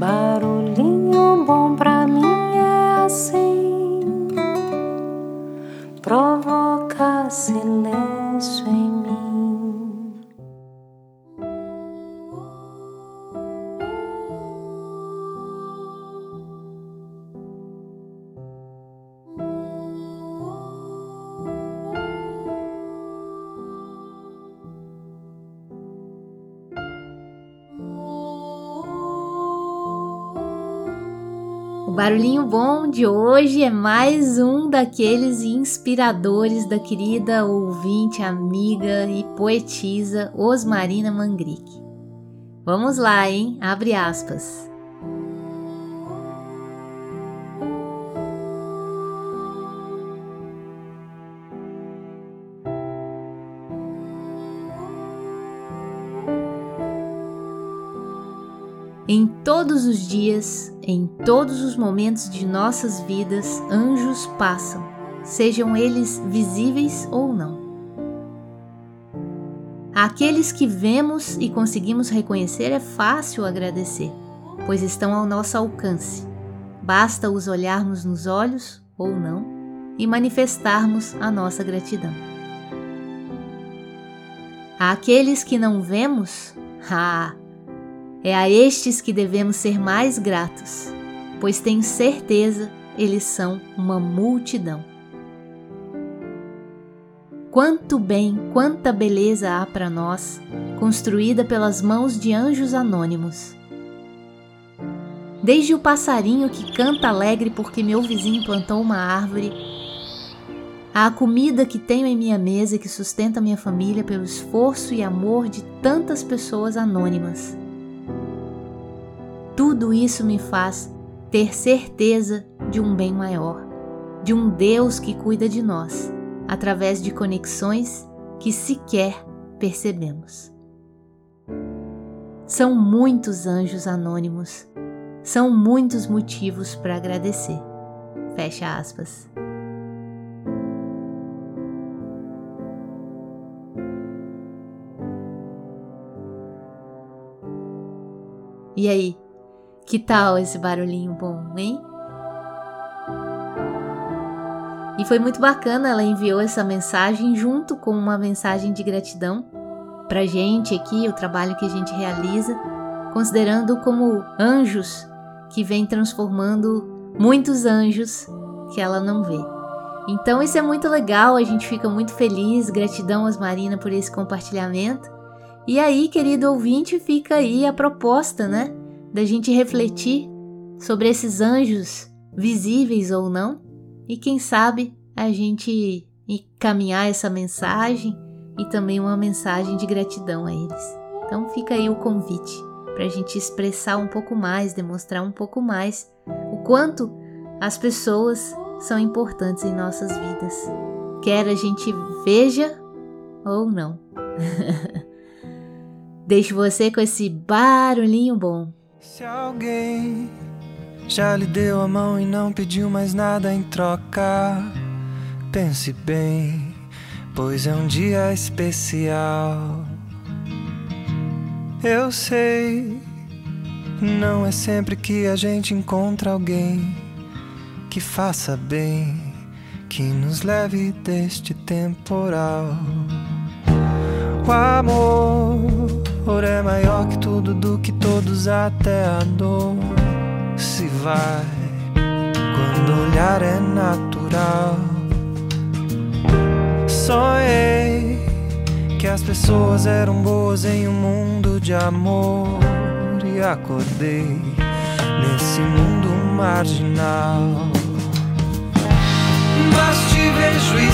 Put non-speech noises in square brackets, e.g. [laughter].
Barulhinho bom pra O barulhinho bom de hoje é mais um daqueles inspiradores da querida ouvinte, amiga e poetisa Osmarina Mangrick. Vamos lá, hein? Abre aspas. Em todos os dias, em todos os momentos de nossas vidas, anjos passam, sejam eles visíveis ou não. Aqueles que vemos e conseguimos reconhecer é fácil agradecer, pois estão ao nosso alcance. Basta os olharmos nos olhos ou não e manifestarmos a nossa gratidão. Aqueles que não vemos, [laughs] ah, é a estes que devemos ser mais gratos, pois tenho certeza eles são uma multidão. Quanto bem, quanta beleza há para nós, construída pelas mãos de anjos anônimos. Desde o passarinho que canta alegre porque meu vizinho plantou uma árvore, à comida que tenho em minha mesa e que sustenta minha família pelo esforço e amor de tantas pessoas anônimas tudo isso me faz ter certeza de um bem maior, de um Deus que cuida de nós, através de conexões que sequer percebemos. São muitos anjos anônimos, são muitos motivos para agradecer. Fecha aspas. E aí, que tal esse barulhinho bom, hein? E foi muito bacana, ela enviou essa mensagem junto com uma mensagem de gratidão pra gente aqui, o trabalho que a gente realiza, considerando como anjos que vem transformando muitos anjos que ela não vê. Então isso é muito legal, a gente fica muito feliz, gratidão Marina por esse compartilhamento. E aí, querido ouvinte, fica aí a proposta, né? Da gente refletir sobre esses anjos, visíveis ou não, e quem sabe a gente encaminhar essa mensagem e também uma mensagem de gratidão a eles. Então fica aí o convite para a gente expressar um pouco mais, demonstrar um pouco mais o quanto as pessoas são importantes em nossas vidas, quer a gente veja ou não. [laughs] Deixo você com esse barulhinho bom. Se alguém já lhe deu a mão e não pediu mais nada em troca, pense bem, pois é um dia especial. Eu sei, não é sempre que a gente encontra alguém que faça bem, que nos leve deste temporal. O amor amor é maior que tudo, do que todos, até a dor se vai. Quando o olhar é natural, sonhei que as pessoas eram boas em um mundo de amor e acordei nesse mundo marginal. Mas te vejo e